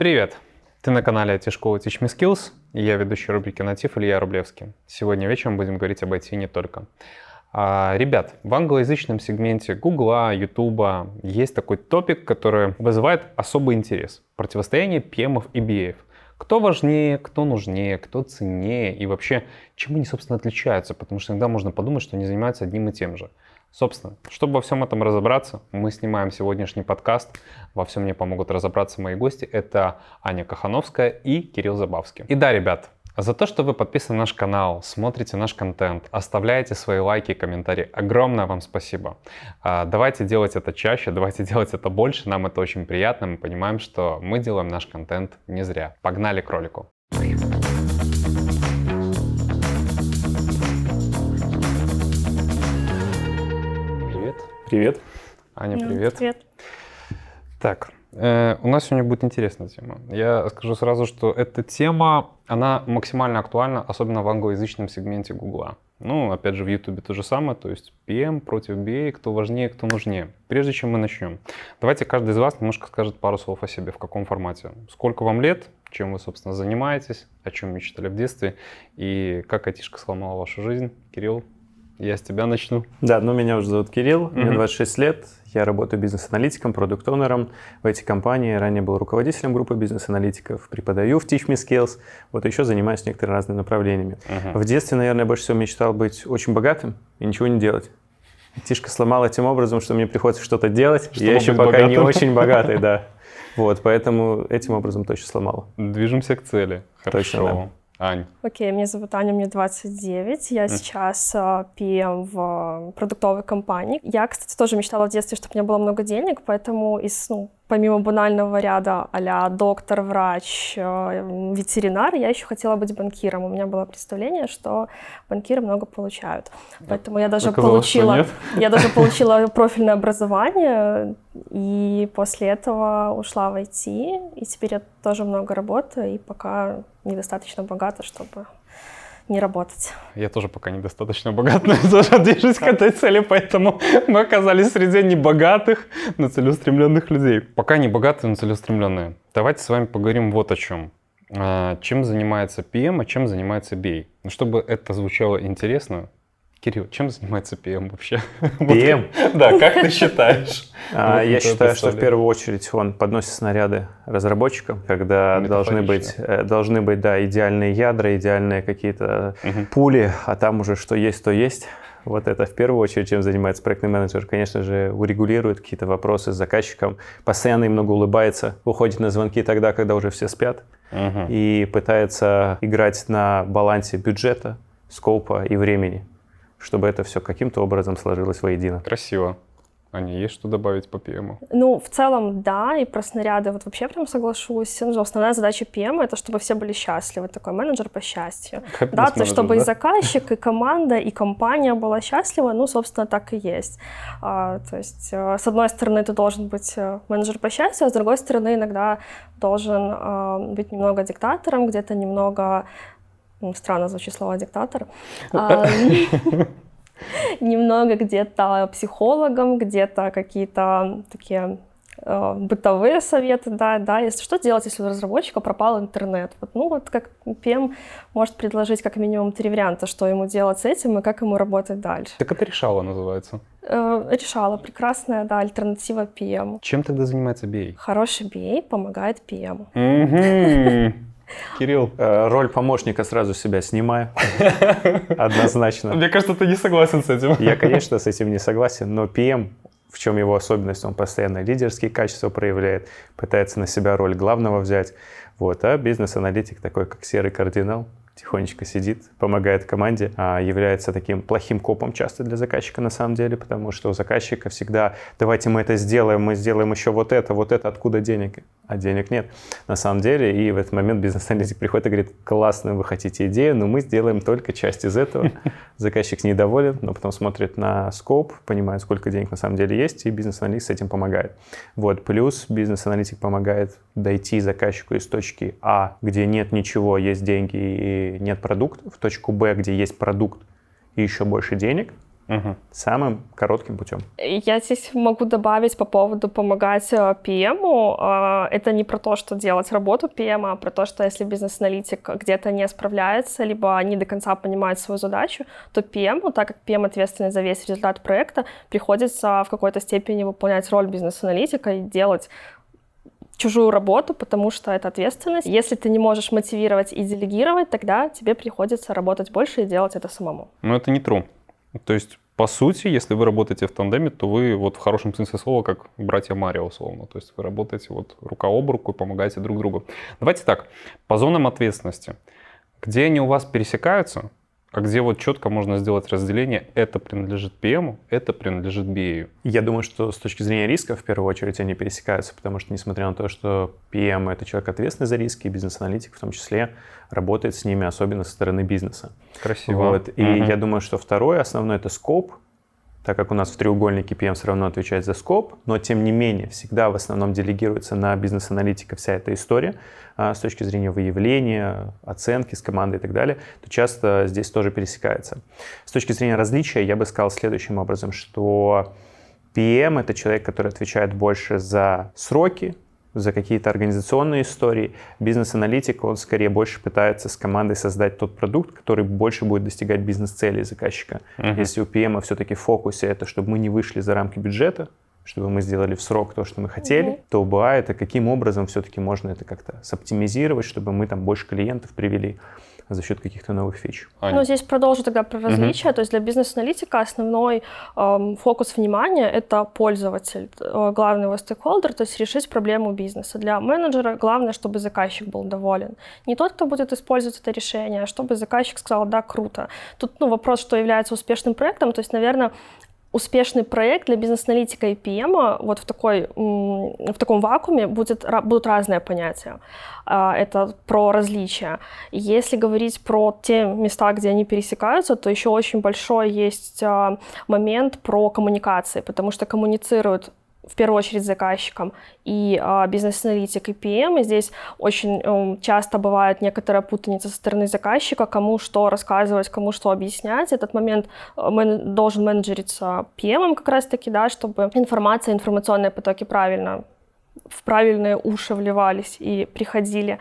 Привет! Ты на канале IT-школы Teach Me Skills, и я ведущий рубрики «Натив» Илья Рублевский. Сегодня вечером будем говорить об IT не только. А, ребят, в англоязычном сегменте Гугла, Ютуба есть такой топик, который вызывает особый интерес. Противостояние PM и BA. Кто важнее, кто нужнее, кто ценнее и вообще, чем они, собственно, отличаются, потому что иногда можно подумать, что они занимаются одним и тем же. Собственно, чтобы во всем этом разобраться, мы снимаем сегодняшний подкаст. Во всем мне помогут разобраться мои гости. Это Аня Кахановская и Кирилл Забавский. И да, ребят, за то, что вы подписаны на наш канал, смотрите наш контент, оставляете свои лайки и комментарии. Огромное вам спасибо. А, давайте делать это чаще, давайте делать это больше. Нам это очень приятно. Мы понимаем, что мы делаем наш контент не зря. Погнали к ролику. Привет. Аня, Ну, привет. Привет. Так, э, у нас сегодня будет интересная тема. Я скажу сразу, что эта тема, она максимально актуальна, особенно в англоязычном сегменте Гугла. Ну, опять же, в Ютубе то же самое, то есть PM против BA, кто важнее, кто нужнее. Прежде чем мы начнем, давайте каждый из вас немножко скажет пару слов о себе, в каком формате. Сколько вам лет, чем вы, собственно, занимаетесь, о чем мечтали в детстве, и как айтишка сломала вашу жизнь. Кирилл, я с тебя начну. Да, ну меня уже зовут Кирилл, мне Мгм. 26 лет, я работаю бизнес-аналитиком, продукт-оунером в этой компании, ранее был руководителем группы бизнес-аналитиков, преподаю в Teach Me Skills, вот еще занимаюсь некоторыми разными направлениями. Мгм. В детстве, наверное, больше всего мечтал быть очень богатым и ничего не делать. Тишка сломала тем образом, что мне приходится что-то делать, Чтобы я еще пока не богатым. очень богатый, да. Вот, поэтому этим образом точно сломала. Движемся к цели. Точно, Хорошо. Ань, Окей, меня зовут Аня, мне 29. Я сейчас э, PM в продуктовой компании. Я, кстати, тоже мечтала в детстве, чтобы у меня было много денег, поэтому из, ну, помимо банального ряда а доктор, врач, э, ветеринар, я еще хотела быть банкиром. У меня было представление, что банкиры много получают. Поэтому я даже получила, я даже получила профильное образование, и после этого ушла в IT, и теперь я тоже много работаю, и пока недостаточно богата, чтобы не работать. Я тоже пока недостаточно богат, но я тоже движусь к этой цели, поэтому мы оказались среди небогатых, но целеустремленных людей. Пока не богатые, но целеустремленные. Давайте с вами поговорим вот о чем. А, Чем занимается PM, а чем занимается BA? Ну, чтобы это звучало интересно, Кирилл, чем занимается PM вообще? Как- Да, как ты считаешь? А, Я считаю, что в первую очередь он подносит снаряды разработчикам, когда должны быть, э, должны быть да, идеальные ядра, идеальные какие-то пули, а там уже что есть, то есть. Вот это в первую очередь, чем занимается проектный менеджер. Конечно же, урегулирует какие-то вопросы с заказчиком, постоянно много улыбается, уходит на звонки тогда, когда уже все спят, и пытается играть на балансе бюджета, скопа и времени, чтобы это все каким-то образом сложилось воедино. Красиво. Аня, есть что добавить по PM? Ну, в целом, да, и про снаряды вот вообще прям соглашусь. Ну, основная задача PM — это чтобы все были счастливы, такой менеджер по счастью. Да, то есть чтобы и заказчик, и команда, и компания была счастлива, ну, собственно, так и есть. А, то есть, э, с одной стороны, ты должен быть э, менеджер по счастью, а с другой стороны, иногда должен э, быть немного диктатором, где-то немного... ну, странно звучит слово «диктатор». А, Немного где-то психологом, где-то какие-то такие э, бытовые советы, да, да, если что делать, если у разработчика пропал интернет. Вот, ну вот как PM может предложить как минимум три варианта, что ему делать с этим и как ему работать дальше. Так это решало называется. Э, решала прекрасная, да, альтернатива PM. Чем тогда занимается BA? Хороший BA помогает PM. Мгм. Кирилл, Э, Роль помощника сразу себя снимаю. Однозначно. мне кажется, ты не согласен с этим. Я, конечно, с этим не согласен, но PM, в чем его особенность, он постоянно лидерские качества проявляет, пытается на себя роль главного взять. Вот, а бизнес-аналитик такой, как серый кардинал, тихонечко сидит, помогает команде, а является таким плохим копом часто для заказчика на самом деле, потому что у заказчика всегда давайте мы это сделаем, мы сделаем еще вот это, вот это, откуда денег? А денег нет на самом деле. И в этот момент бизнес-аналитик приходит и говорит, классно, вы хотите идею, но мы сделаем только часть из этого. Заказчик недоволен, но потом смотрит на скоп, понимает, сколько денег на самом деле есть, и бизнес-аналитик с этим помогает. Вот, плюс бизнес-аналитик помогает дойти заказчику из точки А, где нет ничего, есть деньги и нет продукта, в точку Б, где есть продукт и еще больше денег, Угу. Самым коротким путем. Я здесь могу добавить по поводу помогать PM. Э, э, это не про то, что делать работу PM, а про то, что если бизнес-аналитик где-то не справляется, либо не до конца понимает свою задачу, то PM, так как PM ответственный за весь результат проекта, приходится в какой-то степени выполнять роль бизнес-аналитика и делать чужую работу, потому что это ответственность. Если ты не можешь мотивировать и делегировать, тогда тебе приходится работать больше и делать это самому. Но это не true. То есть, по сути, если вы работаете в тандеме, то вы вот в хорошем смысле слова, как братья Марио, условно. То есть вы работаете вот рука об руку и помогаете друг другу. Давайте так, по зонам ответственности. Где они у вас пересекаются, а где вот четко можно сделать разделение, это принадлежит PM, это принадлежит BA? Я думаю, что с точки зрения риска, в первую очередь, они пересекаются, потому что, несмотря на то, что PM — это человек ответственный за риски, бизнес-аналитик в том числе работает с ними, особенно со стороны бизнеса. Красиво. Вот. И угу. я думаю, что второе, основное — это скоп, так как у нас в треугольнике PM все равно отвечает за скоп, но тем не менее всегда в основном делегируется на бизнес-аналитика вся эта история а, с точки зрения выявления, оценки с командой и так далее, то часто здесь тоже пересекается. С точки зрения различия я бы сказал следующим образом, что PM — это человек, который отвечает больше за сроки, за какие-то организационные истории. Бизнес-аналитик, он скорее больше пытается с командой создать тот продукт, который больше будет достигать бизнес-целей заказчика. Uh-huh. Если у PM все-таки в фокусе это, чтобы мы не вышли за рамки бюджета, чтобы мы сделали в срок то, что мы хотели, uh-huh. то УБА это каким образом все-таки можно это как-то соптимизировать, чтобы мы там больше клиентов привели за счет каких-то новых фич. Аня. Ну, здесь продолжу тогда про различия. Угу. То есть для бизнес-аналитика основной эм, фокус внимания — это пользователь, э, главный его стейкхолдер, то есть решить проблему бизнеса. Для менеджера главное, чтобы заказчик был доволен. Не тот, кто будет использовать это решение, а чтобы заказчик сказал, да, круто. Тут ну, вопрос, что является успешным проектом. То есть, наверное, успешный проект для бизнес-аналитика и PM вот в, такой, в таком вакууме будет, будут разные понятия. А, это про различия. Если говорить про те места, где они пересекаются, то еще очень большой есть а, момент про коммуникации, потому что коммуницируют в первую очередь заказчикам, и э, бизнес-аналитик, и PM. И здесь очень э, часто бывает некоторая путаница со стороны заказчика, кому что рассказывать, кому что объяснять. Этот момент э, мен, должен менеджериться PM как раз-таки, да, чтобы информация, информационные потоки правильно в правильные уши вливались и приходили.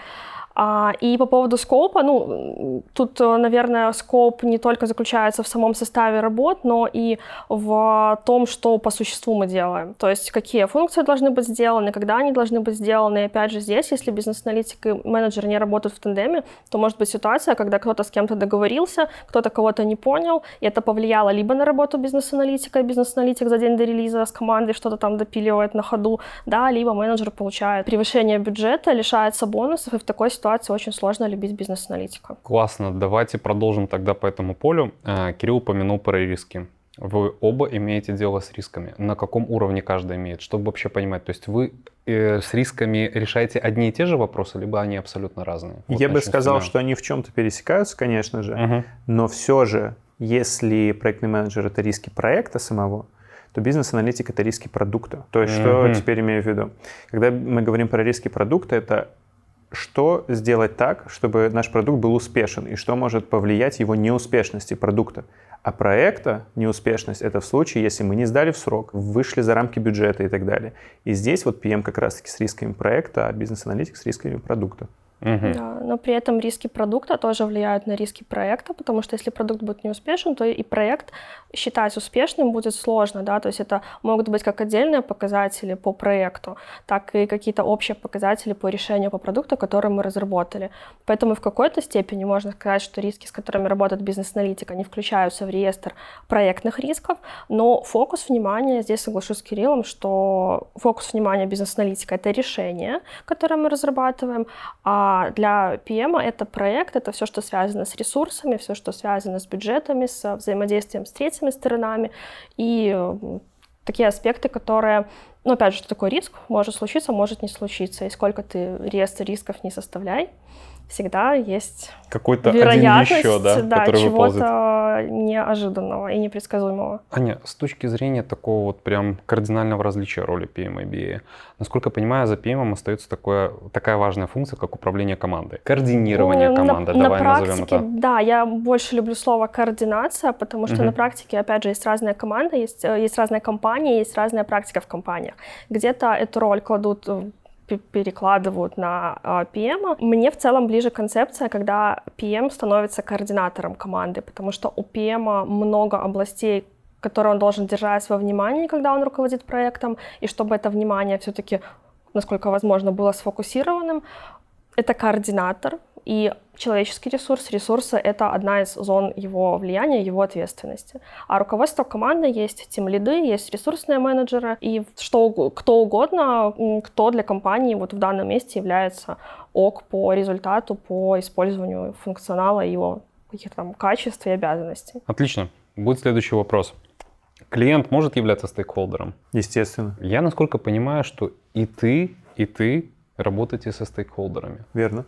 А, и по поводу скопа, ну, тут, э, наверное, скоп не только заключается в самом составе работ, но и в том, что по существу мы делаем. То есть какие функции должны быть сделаны, когда они должны быть сделаны. И опять же здесь, если бизнес-аналитик и менеджер не работают в тандеме, то может быть ситуация, когда кто-то с кем-то договорился, кто-то кого-то не понял, и это повлияло либо на работу бизнес-аналитика, бизнес-аналитик за день до релиза с командой что-то там допиливает на ходу, да, либо менеджер получает превышение бюджета, лишается бонусов, и в такой ситуации ситуации очень сложно любить бизнес-аналитика. Классно. Давайте продолжим тогда по этому полю. Э, Кирилл упомянул про риски. Вы оба имеете дело с рисками. На каком уровне каждый имеет? Чтобы вообще понимать, то есть вы э, с рисками решаете одни и те же вопросы, либо они абсолютно разные? Вот Я бы сказал, что они в чем-то пересекаются, конечно же, угу. но все же, если проектный менеджер это риски проекта самого, то бизнес-аналитик это риски продукта. То есть, mm-hmm. что теперь имею в виду? Когда мы говорим про риски продукта, это что сделать так, чтобы наш продукт был успешен, и что может повлиять его неуспешности продукта. А проекта неуспешность — это в случае, если мы не сдали в срок, вышли за рамки бюджета и так далее. И здесь вот PM как раз-таки с рисками проекта, а бизнес-аналитик с рисками продукта. Угу. Да, но при этом риски продукта тоже влияют на риски проекта, потому что если продукт будет неуспешен, то и проект считать успешным будет сложно, да, то есть это могут быть как отдельные показатели по проекту, так и какие-то общие показатели по решению по продукту, который мы разработали. Поэтому в какой-то степени можно сказать, что риски, с которыми работает бизнес-аналитика, не включаются в реестр проектных рисков, но фокус внимания, здесь соглашусь с Кириллом, что фокус внимания бизнес-аналитика — это решение, которое мы разрабатываем, а а для PM это проект, это все, что связано с ресурсами, все, что связано с бюджетами, с взаимодействием с третьими сторонами и такие аспекты, которые, ну, опять же, что такое риск? Может случиться, может не случиться. И сколько ты реестр рисков не составляй, всегда есть какой-то вероятность один еще, да, да, который чего-то неожиданного и непредсказуемого. Аня, с точки зрения такого вот прям кардинального различия роли PM и BA, насколько я понимаю, за PM остается такое, такая важная функция, как управление командой, координирование команды, на, давай на практике, назовем это. Да, я больше люблю слово координация, потому что угу. на практике, опять же, есть разная команда, есть, э, есть разная компания, есть разная практика в компаниях. Где-то эту роль кладут перекладывают на PM. Мне в целом ближе концепция, когда PM становится координатором команды, потому что у PM много областей, которые он должен держать во внимании, когда он руководит проектом, и чтобы это внимание все-таки, насколько возможно, было сфокусированным, это координатор, и человеческий ресурс, ресурсы — это одна из зон его влияния, его ответственности. А руководство команды есть тем лиды, есть ресурсные менеджеры, и что, кто угодно, кто для компании вот в данном месте является ок по результату, по использованию функционала его каких-то там качеств и обязанностей. Отлично. Будет следующий вопрос. Клиент может являться стейкхолдером? Естественно. Я, насколько понимаю, что и ты, и ты работаете со стейкхолдерами. Верно.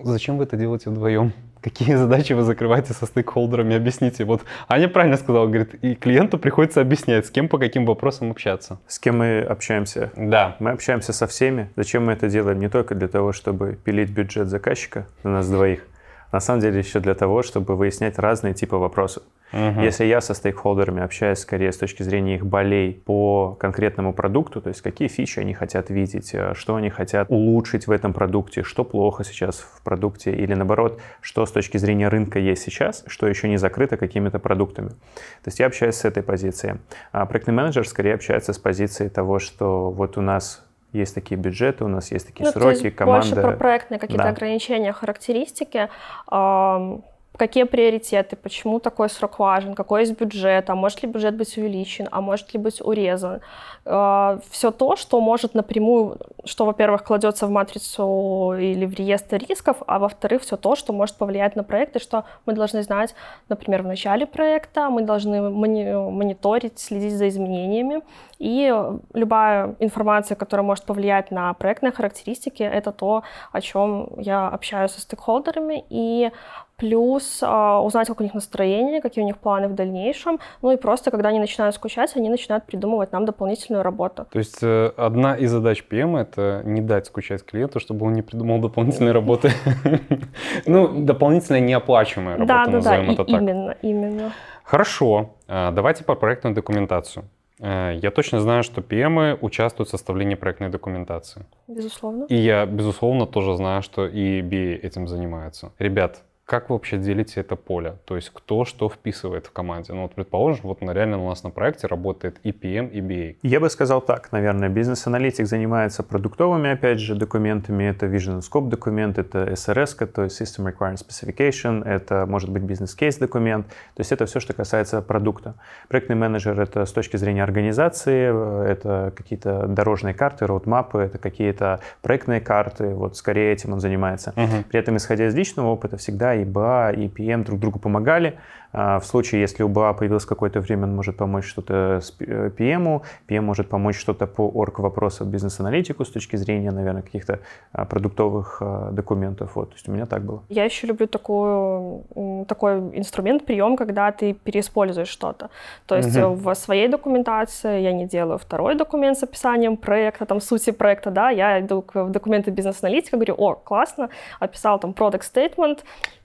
Зачем вы это делаете вдвоем? Какие задачи вы закрываете со стейкхолдерами? Объясните. Вот Аня правильно сказала, говорит, и клиенту приходится объяснять, с кем по каким вопросам общаться. С кем мы общаемся? Да. Мы общаемся со всеми. Зачем мы это делаем? Не только для того, чтобы пилить бюджет заказчика на нас двоих, на самом деле еще для того, чтобы выяснять разные типы вопросов. Угу. Если я со стейкхолдерами общаюсь скорее с точки зрения их болей по конкретному продукту, то есть какие фичи они хотят видеть, э, что они хотят улучшить в этом продукте, что плохо сейчас в продукте, или наоборот, что с точки зрения рынка есть сейчас, что еще не закрыто какими-то продуктами. То есть я общаюсь с этой позиции. А проектный менеджер скорее общается с позиции того, что вот у нас есть такие бюджеты, у нас есть такие ну, сроки, то есть команда. Больше про проектные какие-то да. ограничения, характеристики какие приоритеты, почему такой срок важен, какой есть бюджет, а может ли бюджет быть увеличен, а может ли быть урезан. Э, Все то, что может напрямую, что, во-первых, кладется в матрицу или в реестр рисков, а во-вторых, все то, что может повлиять на проект, и что мы должны знать, например, в начале проекта, мы должны мониторить, следить за изменениями, и любая информация, которая может повлиять на проектные характеристики, это то, о чем я общаюсь со стейкхолдерами, и плюс э, узнать, как у них настроение, какие у них планы в дальнейшем. Ну и просто, когда они начинают скучать, они начинают придумывать нам дополнительную работу. То есть э, одна из задач PM — это не дать скучать клиенту, чтобы он не придумал дополнительной работы. Ну, дополнительная неоплачиваемая работа, назовем это так. именно, именно. Хорошо, а, давайте по проектную документацию. Э, я точно знаю, что PM участвуют в составлении проектной документации. Безусловно. И я, безусловно, тоже знаю, что и BA этим занимается. Ребят, как вы вообще делите это поле? То есть кто что вписывает в команде? Ну вот предположим, вот на, реально у нас на проекте работает и PM, и BA. Я бы сказал так, наверное, бизнес-аналитик занимается продуктовыми, опять же, документами. Это Vision Scope документ, это SRS, то есть System Requirement Specification, это может быть бизнес-кейс документ. То есть это все, что касается продукта. Проектный менеджер — это с точки зрения организации, это какие-то дорожные карты, роудмапы, это какие-то проектные карты. Вот скорее этим он занимается. Uh-huh. При этом, исходя из личного опыта, всегда и БА, и ПМ друг другу помогали. А, в случае, если у БА появилось какое-то время, он может помочь что-то с ПМу, ПМ может помочь что-то по орг вопросам бизнес-аналитику с точки зрения, наверное, каких-то а, продуктовых а, документов. Вот, то есть у меня так было. Я еще люблю такую, такой инструмент, прием, когда ты переиспользуешь что-то. То есть угу. в своей документации я не делаю второй документ с описанием проекта, там сути проекта, да, я иду в документы бизнес-аналитика, говорю, о, классно, описал там product statement,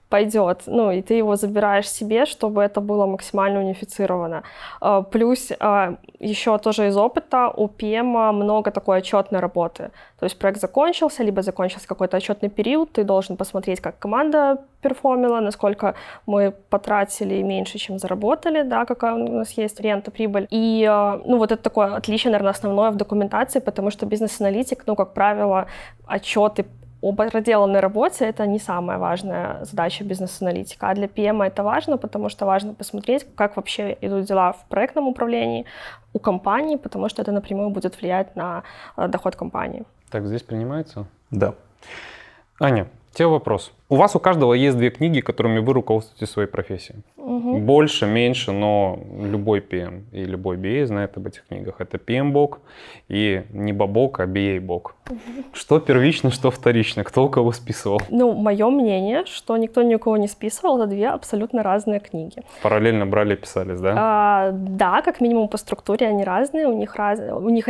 пойдет. Ну, и ты его забираешь себе, чтобы это было максимально унифицировано. А, плюс а, еще тоже из опыта у PM много такой отчетной работы. То есть проект закончился, либо закончился какой-то отчетный период, ты должен посмотреть, как команда перформила, насколько мы потратили меньше, чем заработали, да, какая у нас есть рента, прибыль. И, а, ну, вот это такое отличие, наверное, основное в документации, потому что бизнес-аналитик, ну, как правило, отчеты об проделанной работе это не самая важная задача бизнес-аналитика. А для PM это важно, потому что важно посмотреть, как вообще идут дела в проектном управлении у компании, потому что это напрямую будет влиять на э, доход компании. Так, здесь принимается? Да. Аня, тебе вопрос. У вас у каждого есть две книги, которыми вы руководствуете своей профессией. Угу. Больше, меньше, но любой PM и любой BA знает об этих книгах. Это PM-бок и не бабок, а BA-бок. Угу. Что первично, что вторично? Кто у кого списывал? Ну, мое мнение, что никто ни у кого не списывал, это две абсолютно разные книги. Параллельно брали и писались, да? А, да, как минимум по структуре они разные, у них, раз... у них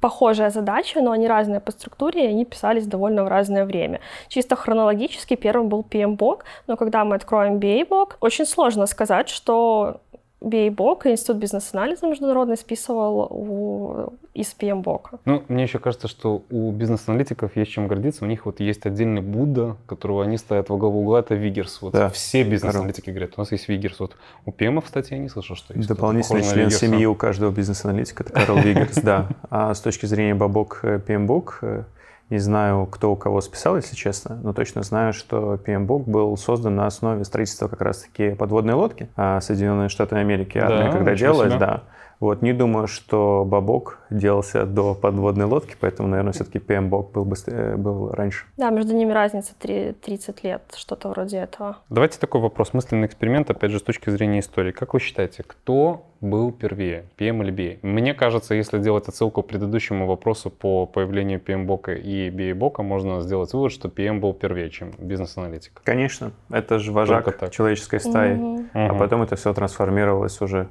похожая задача, но они разные по структуре, и они писались довольно в разное время. Чисто хронологически первым был PMBOK, но когда мы откроем BA-бок, очень сложно сказать, что BA-бок Институт бизнес-анализа международный списывал у, из PMBOK. Ну, мне еще кажется, что у бизнес-аналитиков есть чем гордиться. У них вот есть отдельный Будда, которого они ставят во главу угла, это Вигерс. Вот да. все бизнес-аналитики говорят, у нас есть Вигерс. Вот у ПМ, кстати, я не слышал, что есть. Дополнительный член семьи у каждого бизнес-аналитика, это Карл Вигерс, да. А с точки зрения бабок PMBOK, э, не знаю, кто у кого списал, если честно, но точно знаю, что PMBOK был создан на основе строительства как раз-таки подводной лодки а Соединенные Штаты Америки. Да, когда делалось, себя. да. Вот, не думаю, что Бабок делался до подводной лодки, поэтому, наверное, все-таки PMBOK был, быстрее, был раньше. Да, между ними разница 3, 30 лет, что-то вроде этого. Давайте такой вопрос, мысленный эксперимент, опять же, с точки зрения истории. Как вы считаете, кто был первее, PM или BA? Мне кажется, если делать отсылку к предыдущему вопросу по появлению PMBOK и BA-бока, можно сделать вывод, что PM был первее, чем бизнес-аналитик. Конечно, это же вожак человеческой стаи, угу. а потом это все трансформировалось уже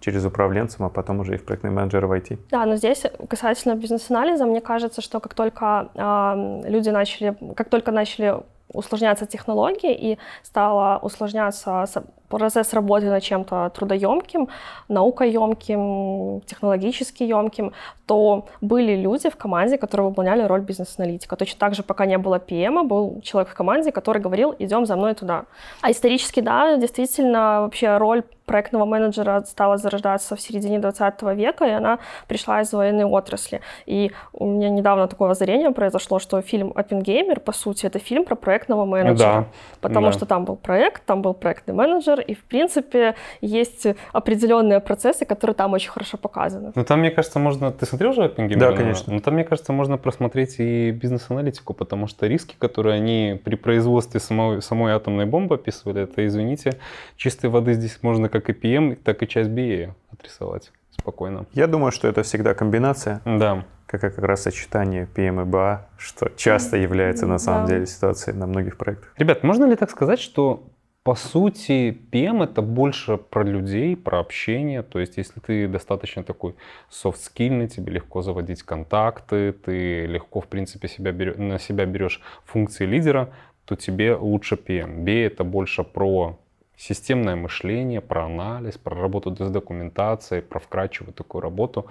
через управленцем, а потом уже и в проектный менеджер в IT. Да, но здесь касательно бизнес-анализа, мне кажется, что как только э, люди начали, как только начали усложняться технологии и стало усложняться процесс работы над чем-то трудоемким, наукоемким, технологически емким, то были люди в команде, которые выполняли роль бизнес-аналитика. Точно так же, пока не было PM, был человек в команде, который говорил, идем за мной туда. А исторически, да, действительно, вообще роль проектного менеджера стала зарождаться в середине 20 века, и она пришла из военной отрасли. И у меня недавно такое озарение произошло, что фильм «Оппенгеймер», по сути, это фильм про проектного менеджера. Да. Потому да. что там был проект, там был проектный менеджер, менеджер, и, в принципе, есть определенные процессы, которые там очень хорошо показаны. Ну, там, мне кажется, можно... Ты смотрел же Оппенгеймера? Да, конечно. Ну, там, мне кажется, можно просмотреть и бизнес-аналитику, потому что риски, которые они при производстве самой, самой атомной бомбы описывали, это, извините, чистой воды здесь можно как и PM, так и часть BA отрисовать спокойно. Я думаю, что это всегда комбинация. Да как, как раз сочетание PM и BA, что часто является на самом да. деле ситуацией на многих проектах. Ребят, можно ли так сказать, что по сути, PM это больше про людей, про общение. То есть, если ты достаточно такой софт-скильный, тебе легко заводить контакты, ты легко, в принципе, себя берешь, на себя берешь функции лидера, то тебе лучше PM. B это больше про системное мышление, про анализ, про работу с документацией, про вкрадчивую такую работу.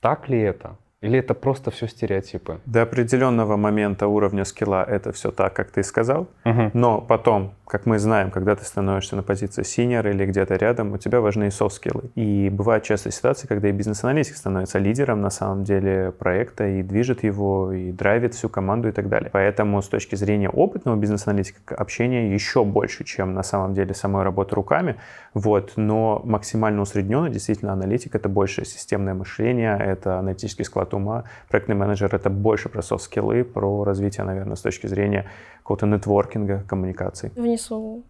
Так ли это? Или это просто все стереотипы? До определенного момента уровня скилла это все так, как ты сказал. Угу. Но потом, как мы знаем, когда ты становишься на позиции синьор или где-то рядом, у тебя важны и софт-скиллы. И бывают часто ситуации, когда и бизнес-аналитик становится лидером на самом деле проекта и движет его, и драйвит всю команду и так далее. Поэтому с точки зрения опытного бизнес-аналитика общение еще больше, чем на самом деле самой работы руками. Вот. Но максимально усредненно действительно аналитик — это больше системное мышление, это аналитический склад от ума. Проектный менеджер — это больше про софт-скиллы, про развитие, наверное, с точки зрения какого-то нетворкинга, коммуникации. Внесу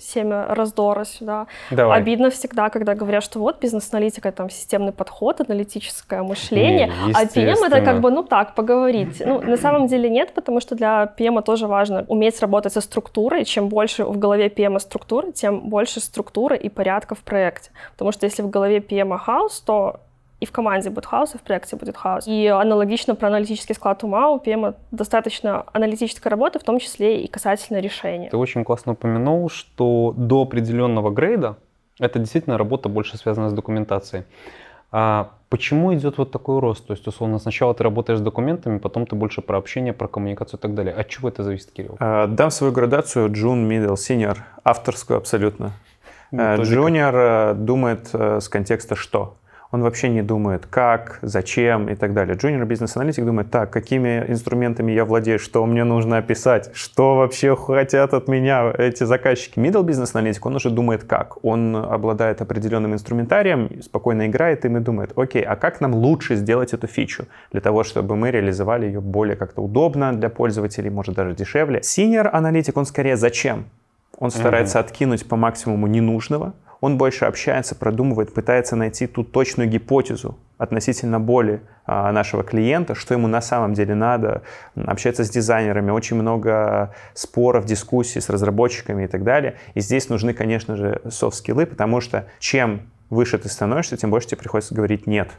семя раздора сюда. Давай. Обидно всегда, когда говорят, что вот бизнес-аналитика, там системный подход, аналитическое мышление, не, а PM это как бы, ну так, поговорить. Ну, на самом деле нет, потому что для PM тоже важно уметь работать со структурой. Чем больше в голове PM структуры, тем больше структуры и порядка в проекте. Потому что если в голове PM хаос, то и в команде будет хаос, и в проекте будет хаос. И аналогично про аналитический склад ума у PM достаточно аналитической работы, в том числе и касательно решения. Ты очень классно упомянул, что до определенного грейда это действительно работа больше связана с документацией. А почему идет вот такой рост? То есть, условно, сначала ты работаешь с документами, потом ты больше про общение, про коммуникацию и так далее. От чего это зависит, Кирилл? А, дам свою градацию Джун, middle, senior, авторскую абсолютно. Junior ну, э, думает э, с контекста «что?». Он вообще не думает, как, зачем и так далее. Junior бизнес-аналитик думает, так, какими инструментами я владею, что мне нужно описать, что вообще хотят от меня эти заказчики. Middle бизнес-аналитик, он уже думает как. Он обладает определенным инструментарием, спокойно играет им и думает, окей, а как нам лучше сделать эту фичу для того, чтобы мы реализовали ее более как-то удобно для пользователей, может даже дешевле. Senior аналитик, он скорее зачем? Он старается mm-hmm. откинуть по максимуму ненужного, он больше общается, продумывает, пытается найти ту точную гипотезу относительно боли а, нашего клиента, что ему на самом деле надо, общается с дизайнерами, очень много споров, дискуссий с разработчиками и так далее. И здесь нужны, конечно же, софт-скиллы, потому что чем выше ты становишься, тем больше тебе приходится говорить «нет».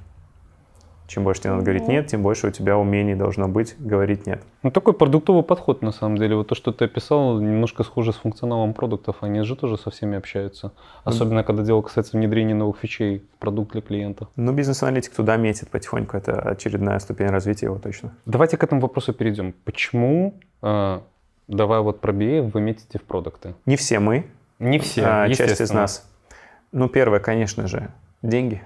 Чем больше тебе надо говорить «нет», тем больше у тебя умений должно быть говорить «нет». Ну, такой продуктовый подход, на самом деле. Вот то, что ты описал, немножко схоже с функционалом продуктов. Они же тоже со всеми общаются. Особенно, когда дело касается внедрения новых фичей в продукт для клиента. Ну, бизнес-аналитик туда метит потихоньку. Это очередная ступень развития его точно. Давайте к этому вопросу перейдем. Почему, э, давай вот про BA, вы метите в продукты? Не все мы. Не все, а, Часть из нас. Ну, первое, конечно же, деньги.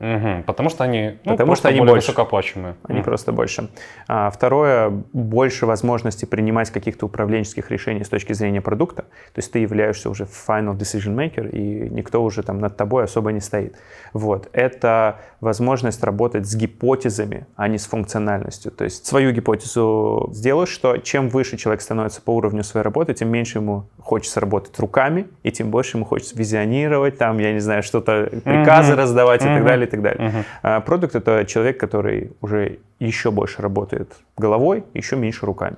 Угу, потому что они, ну, потому что они более больше. высокооплачиваемые. Они угу. просто больше. А, второе, больше возможности принимать каких-то управленческих решений с точки зрения продукта. То есть ты являешься уже final decision maker, и никто уже там над тобой особо не стоит. Вот. Это возможность работать с гипотезами, а не с функциональностью. То есть свою гипотезу сделаешь, что чем выше человек становится по уровню своей работы, тем меньше ему хочется работать руками, и тем больше ему хочется визионировать, там, я не знаю, что-то, приказы угу. раздавать угу. и так далее и так далее. А продукт — это человек, который уже еще больше работает головой, еще меньше руками.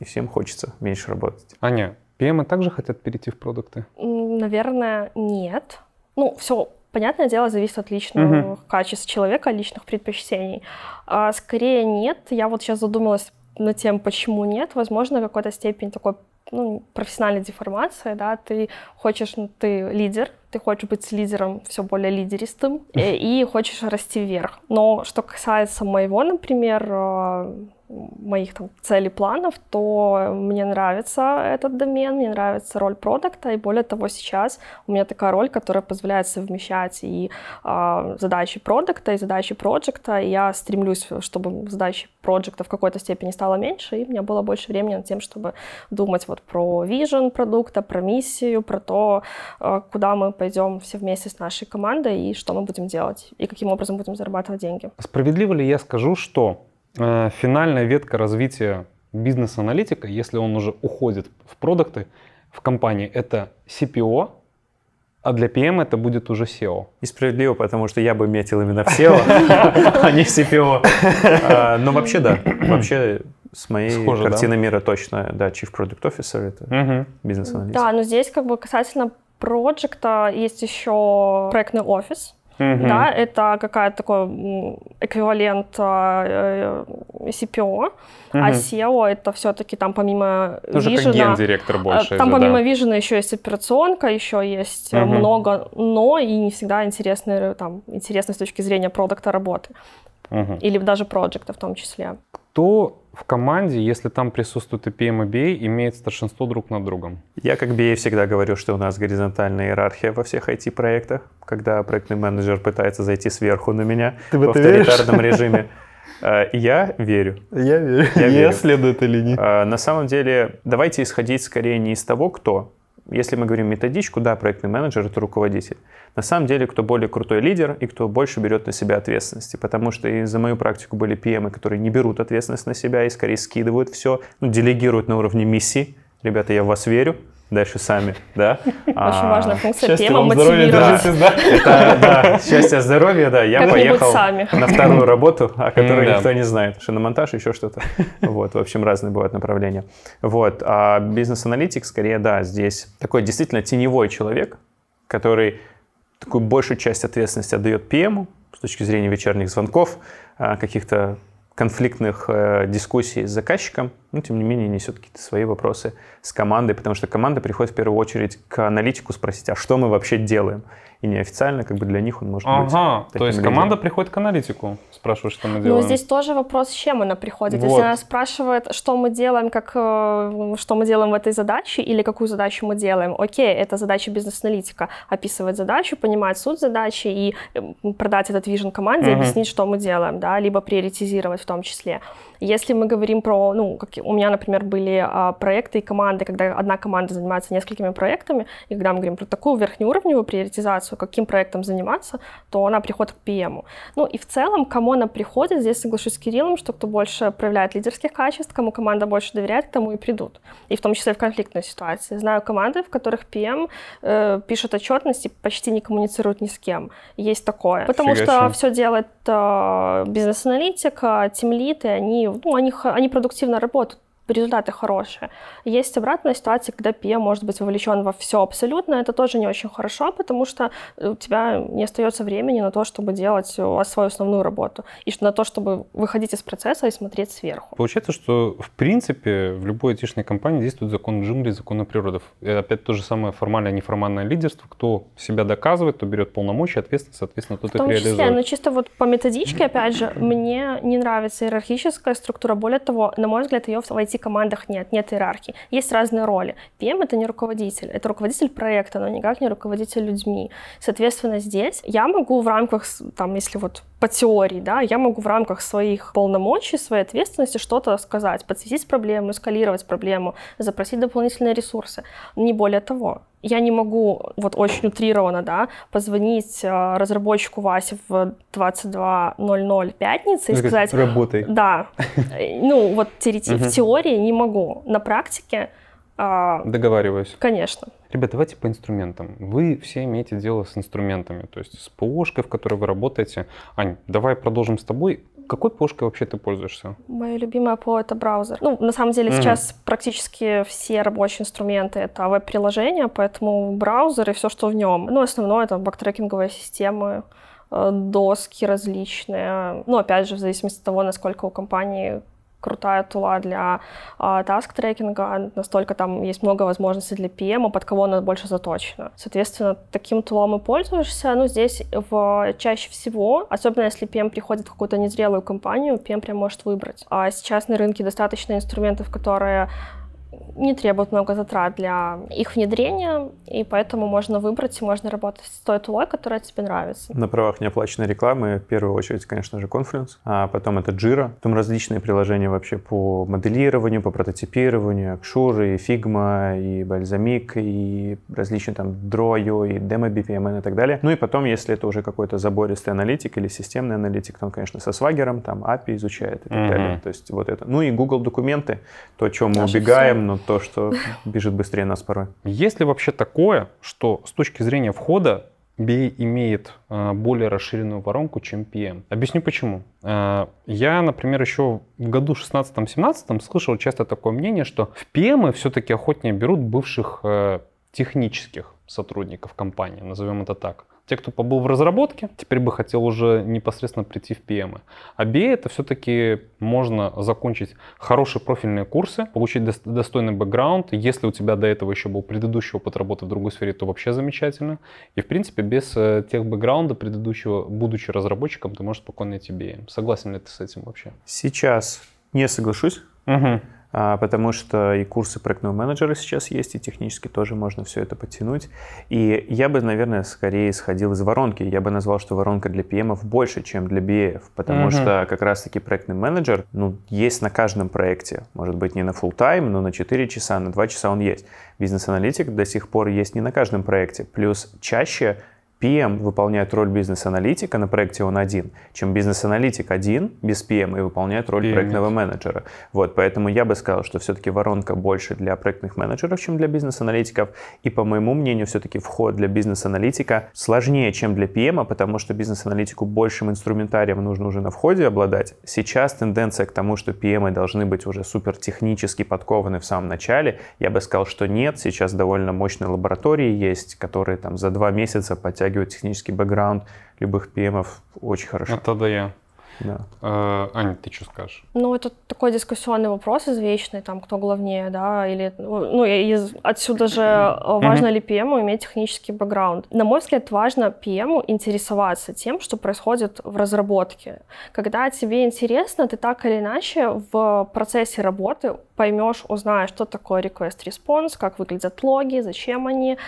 И всем хочется меньше работать. Аня, PM также хотят перейти в продукты? Наверное, нет. Ну, все, понятное дело, зависит от личных угу. качеств человека, личных предпочтений. А скорее нет. Я вот сейчас задумалась над тем, почему нет. Возможно, в какой-то степени такой ну, профессиональной деформации, да, ты хочешь, ну, ты лидер, ты хочешь быть лидером все более лидеристым э, и хочешь расти вверх. Но что касается моего, например, э, моих там, целей, планов, то мне нравится этот домен, мне нравится роль продукта, и более того, сейчас у меня такая роль, которая позволяет совмещать и э, задачи продукта, и задачи проекта, я стремлюсь, чтобы задачи проекта в какой-то степени стало меньше, и у меня было больше времени над тем, чтобы думать вот про вижен продукта, про миссию, про то, э, куда мы пойдем все вместе с нашей командой, и что мы будем делать, и каким образом будем зарабатывать деньги. Справедливо ли я скажу, что финальная ветка развития бизнес-аналитика, если он уже уходит в продукты в компании, это CPO, а для PM это будет уже SEO. Несправедливо, потому что я бы метил именно в SEO, а не CPO. А, но вообще да, вообще с моей картины мира точно, да, Chief Product Officer это бизнес-аналист. Да, но здесь как бы касательно проекта есть еще проектный офис, Угу. Да, это какая-то такой эквивалент э, CPO, угу. а SEO это все-таки там помимо Уже Vision, как директор больше. Там же, помимо да. Vision еще есть операционка, еще есть угу. много, но и не всегда интересные, там, интересно с точки зрения продукта работы. Угу. Или даже проекта в том числе. Кто в команде, если там присутствует и PM, и BA, имеет старшинство друг над другом? Я как BA всегда говорю, что у нас горизонтальная иерархия во всех IT-проектах, когда проектный менеджер пытается зайти сверху на меня Ты в, в авторитарном веришь? режиме. Э, я верю. Я верю. Я, следую этой линии. Э, на самом деле, давайте исходить скорее не из того, кто. Если мы говорим методичку, да, проектный менеджер — это руководитель. На самом деле, кто более крутой лидер и кто больше берет на себя ответственности. Потому что и за мою практику были PM, которые не берут ответственность на себя и скорее скидывают все, ну, делегируют на уровне миссии. Ребята, я в вас верю, дальше сами, да. Очень а, важная функция тема мотивировать. Да. Это, да, счастье, здоровье, да. Я поехал сами. на вторую работу, о которой mm, никто да. не знает. Шиномонтаж, еще что-то. Вот, в общем, разные бывают направления. Вот, а бизнес-аналитик, скорее, да, здесь такой действительно теневой человек, который такую большую часть ответственности отдает PM с точки зрения вечерних звонков, а, каких-то конфликтных э, дискуссий с заказчиком, но тем не менее несет какие-то свои вопросы с командой, потому что команда приходит в первую очередь к аналитику спросить, а что мы вообще делаем? И неофициально как бы для них он может ага, быть. Ага, то есть лидером. команда приходит к аналитику, спрашивает, что мы делаем. Ну, здесь тоже вопрос, с чем она приходит. Вот. Если она спрашивает, что мы делаем, как, э, что мы делаем в этой задаче или какую задачу мы делаем, окей, это задача бизнес-аналитика, описывать задачу, понимать суть задачи и э, продать этот вижен команде, угу. объяснить, что мы делаем, да, либо приоритизировать в том числе. Если мы говорим про, ну, как у меня, например, были а, проекты и команды, когда одна команда занимается несколькими проектами, и когда мы говорим про такую верхнеуровневую приоритизацию, каким проектом заниматься, то она приходит к PM. Ну и в целом, кому она приходит, здесь соглашусь с Кириллом, что кто больше проявляет лидерских качеств, кому команда больше доверяет, к тому и придут. И в том числе в конфликтной ситуации. Знаю команды, в которых PM э, пишет отчетность и почти не коммуницирует ни с кем. Есть такое. Потому Фига что все делает э, бизнес-аналитик, э, тимлит, и они ну, они, они продуктивно работают результаты хорошие. Есть обратная ситуация, когда PM может быть вовлечен во все абсолютно. Это тоже не очень хорошо, потому что у тебя не остается времени на то, чтобы делать свою основную работу. И на то, чтобы выходить из процесса и смотреть сверху. Получается, что в принципе в любой айтишной компании действует закон джунгли, закон природы. И опять то же самое формальное неформальное лидерство. Кто себя доказывает, кто берет полномочия, ответственность, соответственно, тот в том их числе, реализует. Но чисто вот по методичке, опять же, мне не нравится иерархическая структура. Более того, на мой взгляд, ее в IT командах нет, нет иерархии. Есть разные роли. PM — это не руководитель, это руководитель проекта, но никак не руководитель людьми. Соответственно, здесь я могу в рамках, там, если вот по теории, да, я могу в рамках своих полномочий, своей ответственности что-то сказать, подсветить проблему, эскалировать проблему, запросить дополнительные ресурсы. Не более того. Я не могу, вот очень утрированно, да, позвонить э, разработчику Васе в 22.00 пятницы и сказать... Работай. Да. Ну, вот в теории не могу. На практике а, Договариваюсь. Конечно. Ребята, давайте по инструментам. Вы все имеете дело с инструментами, то есть с ПОшкой, в которой вы работаете. Ань, давай продолжим с тобой. Какой ПОшкой вообще ты пользуешься? Моя любимая ПО — это браузер. Ну, на самом деле, mm-hmm. сейчас практически все рабочие инструменты — это веб-приложения, поэтому браузер и все, что в нем. Ну, основное — это бактрекинговые системы, э, доски различные. Ну, опять же, в зависимости от того, насколько у компании крутая тула для а, таск-трекинга, настолько там есть много возможностей для PM, под кого она больше заточена. Соответственно, таким тулом и пользуешься. Ну, здесь в, чаще всего, особенно если PM приходит в какую-то незрелую компанию, PM прям может выбрать. А сейчас на рынке достаточно инструментов, которые не требует много затрат для их внедрения, и поэтому можно выбрать и можно работать с той тулой, которая тебе нравится. На правах неоплаченной рекламы в первую очередь, конечно же, Confluence, а потом это Jira, потом различные приложения вообще по моделированию, по прототипированию, Акшуры, и Figma, и Balsamic, и различные там Draw.io, и Demo BPMN и так далее. Ну и потом, если это уже какой-то забористый аналитик или системный аналитик, то он, конечно, со Swagger, там API изучает и так mm-hmm. далее. То есть вот это. Ну и Google документы, то, о чем мы Наше убегаем, все. но то, что бежит быстрее нас порой. Есть ли вообще такое, что с точки зрения входа BA имеет э, более расширенную воронку, чем PM. Объясню почему. Э, я, например, еще в году 16-17 слышал часто такое мнение, что в PM все-таки охотнее берут бывших э, технических сотрудников компании, назовем это так. Те, кто побыл в разработке, теперь бы хотел уже непосредственно прийти в PM. А BA это все-таки можно закончить хорошие профильные курсы, получить достойный бэкграунд. Если у тебя до этого еще был предыдущий опыт работы в другой сфере, то вообще замечательно. И в принципе без э, тех бэкграунда предыдущего, будучи разработчиком, ты можешь спокойно идти BA. Согласен ли ты с этим вообще? Сейчас не соглашусь. Угу. А, потому что и курсы проектного менеджера сейчас есть, и технически тоже можно все это подтянуть. И я бы, наверное, скорее исходил из воронки. Я бы назвал, что воронка для PM больше, чем для BA, потому mm-hmm. что как раз-таки проектный менеджер ну, есть на каждом проекте. Может быть, не на full time, но на 4 часа, на 2 часа он есть. Бизнес-аналитик до сих пор есть не на каждом проекте. Плюс чаще PM выполняет роль бизнес-аналитика на проекте он один, чем бизнес-аналитик один без PM и выполняет роль PM. проектного менеджера. Вот, поэтому я бы сказал, что все-таки воронка больше для проектных менеджеров, чем для бизнес-аналитиков. И по моему мнению, все-таки вход для бизнес-аналитика сложнее, чем для PM, потому что бизнес-аналитику большим инструментарием нужно уже на входе обладать. Сейчас тенденция к тому, что PM должны быть уже супер технически подкованы в самом начале. Я бы сказал, что нет. Сейчас довольно мощные лаборатории есть, которые там за два месяца подтягивают подтягивать технический бэкграунд любых ПМов очень хорошо. Это да я. Да. Э, Аня, ты что скажешь? Ну, это такой дискуссионный вопрос извечный, там, кто главнее, да, или, ну, из, отсюда же э, важно ли PM иметь технический бэкграунд. На мой взгляд, важно PM интересоваться тем, что происходит в разработке. Когда тебе интересно, ты так или иначе в процессе работы поймешь, узнаешь, что такое request response, как выглядят логи, зачем они, а,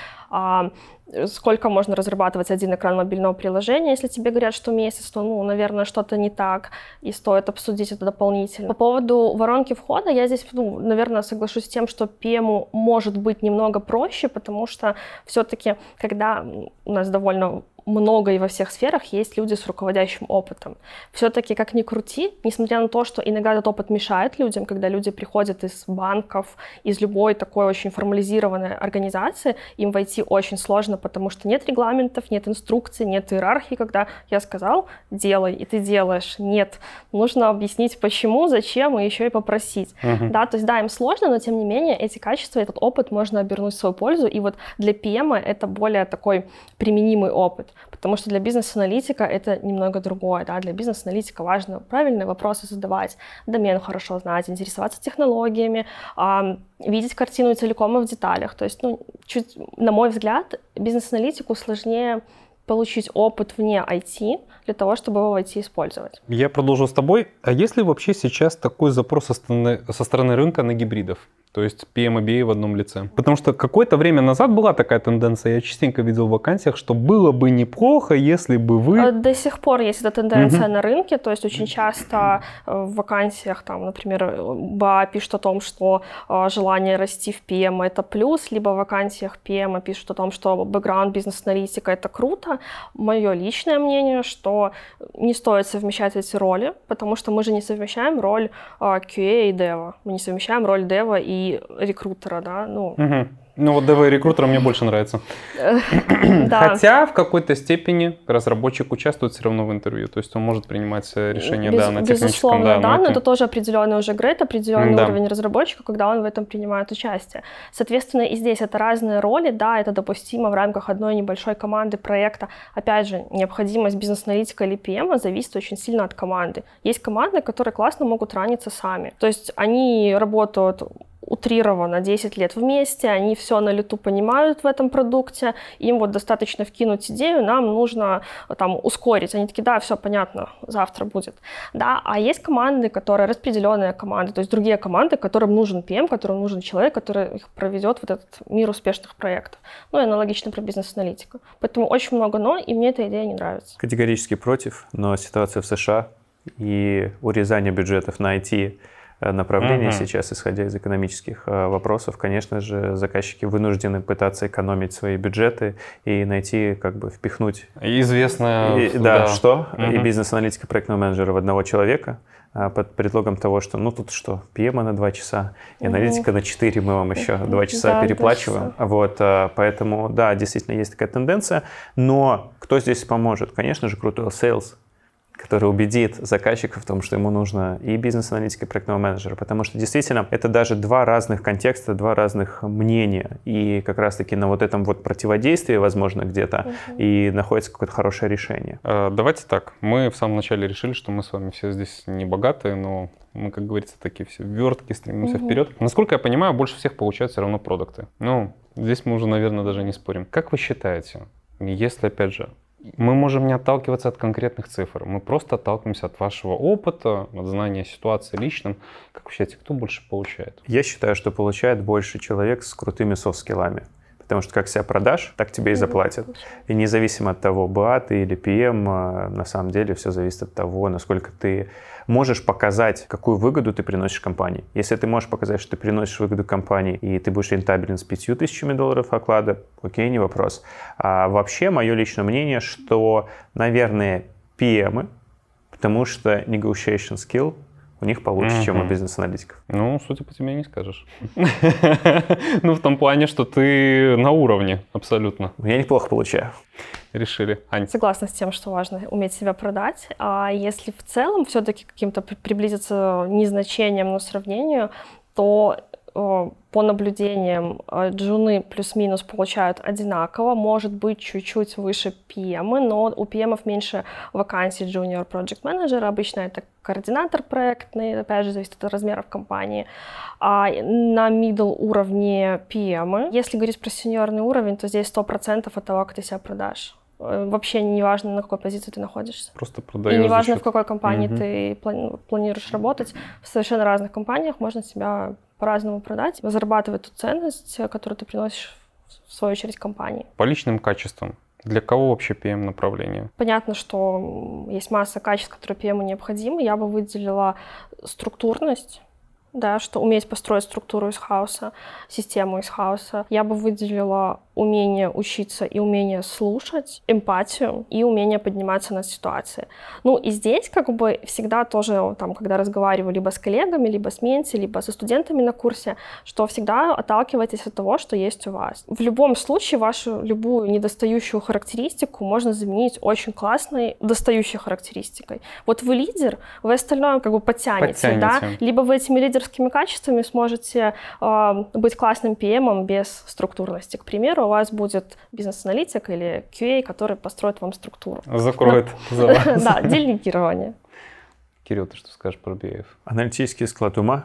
сколько можно разрабатывать один экран мобильного приложения. Если тебе говорят, что месяц, то, ну, наверное, что-то не так, и стоит обсудить это дополнительно. По поводу воронки входа, я здесь, ну, наверное, соглашусь с тем, что PM может быть немного проще, потому что все-таки, когда у нас довольно много и во всех сферах есть люди с руководящим опытом. Все-таки, как ни крути, несмотря на то, что иногда этот опыт мешает людям, когда люди приходят из банков, из любой такой очень формализированной организации, им войти очень сложно, потому что нет регламентов, нет инструкций, нет иерархии, когда я сказал, делай, и ты делаешь. Нет, нужно объяснить почему, зачем, и еще и попросить. Uh-huh. Да, то есть да, им сложно, но тем не менее эти качества, этот опыт можно обернуть в свою пользу, и вот для PM это более такой применимый опыт потому что для бизнес-аналитика это немного другое. Да? Для бизнес-аналитика важно правильные вопросы задавать, домен хорошо знать, интересоваться технологиями, э, видеть картину целиком и в деталях. То есть, ну, чуть, на мой взгляд, бизнес-аналитику сложнее получить опыт вне IT для того, чтобы его в IT использовать. Я продолжу с тобой. А есть ли вообще сейчас такой запрос со стороны, со стороны рынка на гибридов? То есть PM в одном лице. Потому что какое-то время назад была такая тенденция, я частенько видел в вакансиях, что было бы неплохо, если бы вы... Э, до сих пор есть эта тенденция угу. на рынке, то есть очень часто э, в вакансиях, там, например, БА пишет о том, что э, желание расти в PM это плюс, либо в вакансиях PM пишут о том, что бэкграунд бизнес-аналитика это круто. Мое личное мнение, что не стоит совмещать эти роли, потому что мы же не совмещаем роль QA и дева, мы не совмещаем роль дева и рекрутера, да, ну. Угу. Ну вот ДВ рекрутера мне больше нравится. Хотя в какой-то степени разработчик участвует все равно в интервью, то есть он может принимать э, решение да, на техническом. Безусловно, да, да но это... это тоже определенный уже грейд, определенный да. уровень разработчика, когда он в этом принимает участие. Соответственно, и здесь это разные роли, да, это допустимо в рамках одной небольшой команды проекта. Опять же, необходимость бизнес-аналитика или PM зависит очень сильно от команды. Есть команды, которые классно могут раниться сами. То есть они работают утрированно 10 лет вместе, они все на лету понимают в этом продукте, им вот достаточно вкинуть идею, нам нужно там ускорить. Они такие, да, все понятно, завтра будет. Да, а есть команды, которые распределенные команды, то есть другие команды, которым нужен PM, которым нужен человек, который их проведет вот этот мир успешных проектов. Ну и аналогично про бизнес-аналитику. Поэтому очень много но, и мне эта идея не нравится. Категорически против, но ситуация в США и урезание бюджетов на IT Э, направление угу. сейчас, исходя из экономических э, вопросов, конечно же, заказчики вынуждены пытаться экономить свои бюджеты и найти, как бы впихнуть... Известно... И, да, да, что? Угу. И бизнес-аналитика проектного менеджера в одного человека а, под предлогом того, что ну тут что, PM на 2 часа, и аналитика на 4, мы вам еще 2 часа да, переплачиваем. Часа. Вот, а, поэтому, да, действительно есть такая тенденция, но кто здесь поможет? Конечно же, крутой sales, который убедит заказчика в том, что ему нужно и бизнес-аналитика, и проектного менеджера, потому что действительно это даже два разных контекста, два разных мнения, и как раз-таки на вот этом вот противодействии, возможно, где-то угу. и находится какое-то хорошее решение. Э, давайте так, мы в самом начале решили, что мы с вами все здесь не богатые, но мы, как говорится, такие все вертки, стремимся угу. вперед. Насколько я понимаю, больше всех получают все равно продукты. Ну, здесь мы уже, наверное, даже не спорим. Как вы считаете, если, опять же, мы можем не отталкиваться от конкретных цифр, мы просто отталкиваемся от вашего опыта, от знания ситуации личным. Как вы считаете, кто больше получает? Я считаю, что получает больше человек с крутыми софт-скиллами. Потому что как себя продашь, так тебе и заплатят. И независимо от того, БА ты или ПМ, а, на самом деле все зависит от того, насколько ты можешь показать, какую выгоду ты приносишь компании. Если ты можешь показать, что ты приносишь выгоду компании, и ты будешь рентабелен с 5 тысячами долларов оклада, окей, не вопрос. А вообще, мое личное мнение, что, наверное, PM, потому что negotiation skill у них получше, mm-hmm. чем у бизнес-аналитиков. Ну, судя по тебе, не скажешь. Ну, в том плане, что ты на уровне абсолютно. Я неплохо получаю. Решили. Ань. Согласна с тем, что важно уметь себя продать. А если в целом все-таки каким-то приблизиться не значением, но сравнению, то по наблюдениям э, джуны плюс-минус получают одинаково, может быть чуть-чуть выше PM, но у PM меньше вакансий junior project manager, обычно это координатор проектный, опять же, зависит от размеров компании. А на middle уровне PM, если говорить про сеньорный уровень, то здесь 100% от того, как ты себя продашь. Э, вообще не важно, на какой позиции ты находишься. Просто продаешь. И не важно, в какой компании угу. ты планируешь работать. В совершенно разных компаниях можно себя по-разному продать, зарабатывать ту ценность, которую ты приносишь в свою очередь компании. По личным качествам. Для кого вообще PM направление? Понятно, что есть масса качеств, которые PM необходимы. Я бы выделила структурность, да, что уметь построить структуру из хаоса, систему из хаоса. Я бы выделила умение учиться и умение слушать, эмпатию и умение подниматься над ситуацией. Ну и здесь как бы всегда тоже, там, когда разговариваю либо с коллегами, либо с менти, либо со студентами на курсе, что всегда отталкивайтесь от того, что есть у вас. В любом случае вашу любую недостающую характеристику можно заменить очень классной достающей характеристикой. Вот вы лидер, вы остальное как бы подтянете, подтянете. да? Либо вы этими лидерскими качествами сможете э, быть классным PM без структурности. К примеру, вас будет бизнес-аналитик или QA, который построит вам структуру. Закроет за вас. Да, делегирование. Кирилл, ты что скажешь про BF? Аналитический склад ума,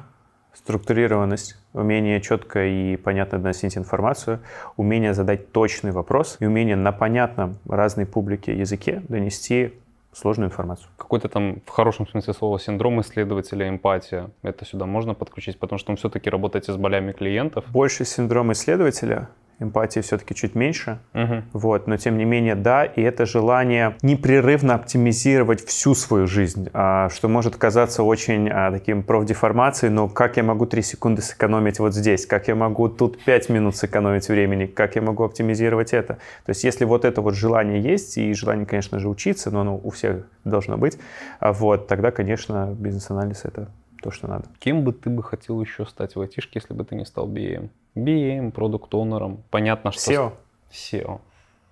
структурированность, умение четко и понятно доносить информацию, умение задать точный вопрос и умение на понятном разной публике языке донести сложную информацию. Какой-то там, в хорошем смысле слова, синдром исследователя, эмпатия, это сюда можно подключить, потому что вы все-таки работаете с болями клиентов. Больше синдром исследователя, эмпатии все-таки чуть меньше, угу. вот, но тем не менее, да, и это желание непрерывно оптимизировать всю свою жизнь, а, что может казаться очень а, таким профдеформацией, но как я могу 3 секунды сэкономить вот здесь, как я могу тут 5 минут сэкономить времени, как я могу оптимизировать это. То есть если вот это вот желание есть, и желание, конечно же, учиться, но оно у всех должно быть, а, вот, тогда, конечно, бизнес-анализ — это то, что надо. Кем бы ты бы хотел еще стать в айтишке, если бы ты не стал BM? BM, продукт оунером Понятно, что... SEO. SEO.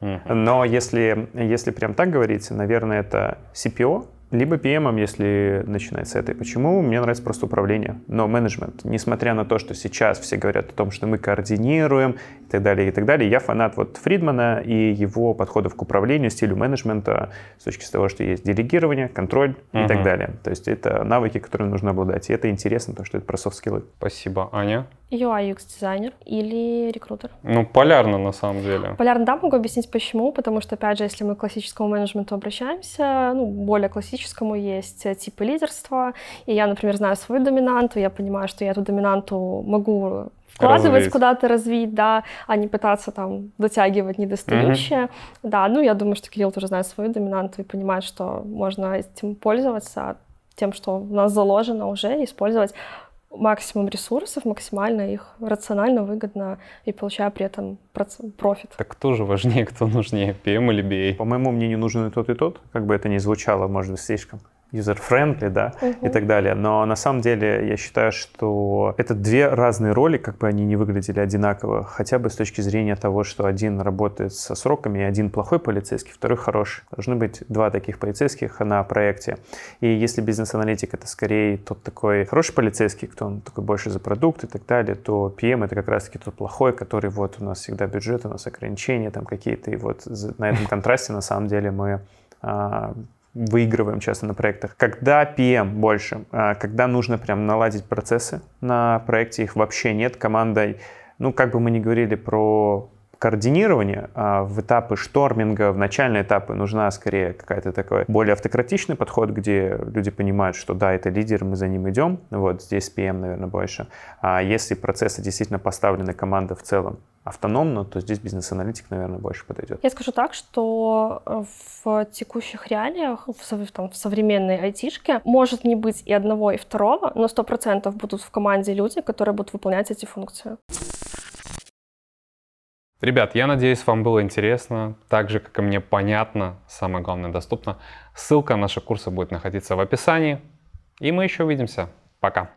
Угу. Но если, если прям так говорить, наверное, это CPO, либо PM, если начинать с этой. Почему? Мне нравится просто управление, но менеджмент. Несмотря на то, что сейчас все говорят о том, что мы координируем и так далее, и так далее, я фанат вот Фридмана и его подходов к управлению, стилю менеджмента с точки того, что есть делегирование, контроль uh-huh. и так далее. То есть это навыки, которые нужно обладать. И это интересно, потому что это про софт-скиллы. Спасибо. Аня? UI UX дизайнер или рекрутер. Ну, полярно на самом деле. Полярно, да, могу объяснить почему, потому что, опять же, если мы к классическому менеджменту обращаемся, ну, более классическому есть типы лидерства, и я, например, знаю свою доминанту, я понимаю, что я эту доминанту могу вкладывать развить. куда-то, развить, да, а не пытаться там дотягивать недостающее. Mm-hmm. Да, ну я думаю, что Кирилл тоже знает свою доминанту и понимает, что можно этим пользоваться, тем, что у нас заложено уже, использовать максимум ресурсов, максимально их рационально, выгодно и получая при этом профит. Так кто же важнее, кто нужнее, PM или BA? По моему мнению, нужен и тот, и тот, как бы это ни звучало, может быть, слишком user-friendly, да, uh-huh. и так далее. Но на самом деле я считаю, что это две разные роли, как бы они не выглядели одинаково, хотя бы с точки зрения того, что один работает со сроками, и один плохой полицейский, второй хороший. Должны быть два таких полицейских на проекте. И если бизнес-аналитик это скорее тот такой хороший полицейский, кто он такой больше за продукт и так далее, то PM это как раз-таки тот плохой, который вот у нас всегда бюджет, у нас ограничения там какие-то, и вот на этом контрасте на самом деле мы а, выигрываем часто на проектах. Когда PM больше, а, когда нужно прям наладить процессы на проекте, их вообще нет, командой, ну, как бы мы ни говорили про координирование а в этапы шторминга, в начальные этапы нужна скорее какая-то такой более автократичный подход, где люди понимают, что да, это лидер, мы за ним идем. Вот здесь PM, наверное, больше. А если процессы действительно поставлены, команда в целом автономно, то здесь бизнес-аналитик, наверное, больше подойдет. Я скажу так, что э, в текущих реалиях, в, там, в современной айтишке, может не быть и одного, и второго, но сто процентов будут в команде люди, которые будут выполнять эти функции. Ребят, я надеюсь, вам было интересно, так же, как и мне понятно, самое главное, доступно. Ссылка на наши курсы будет находиться в описании. И мы еще увидимся. Пока.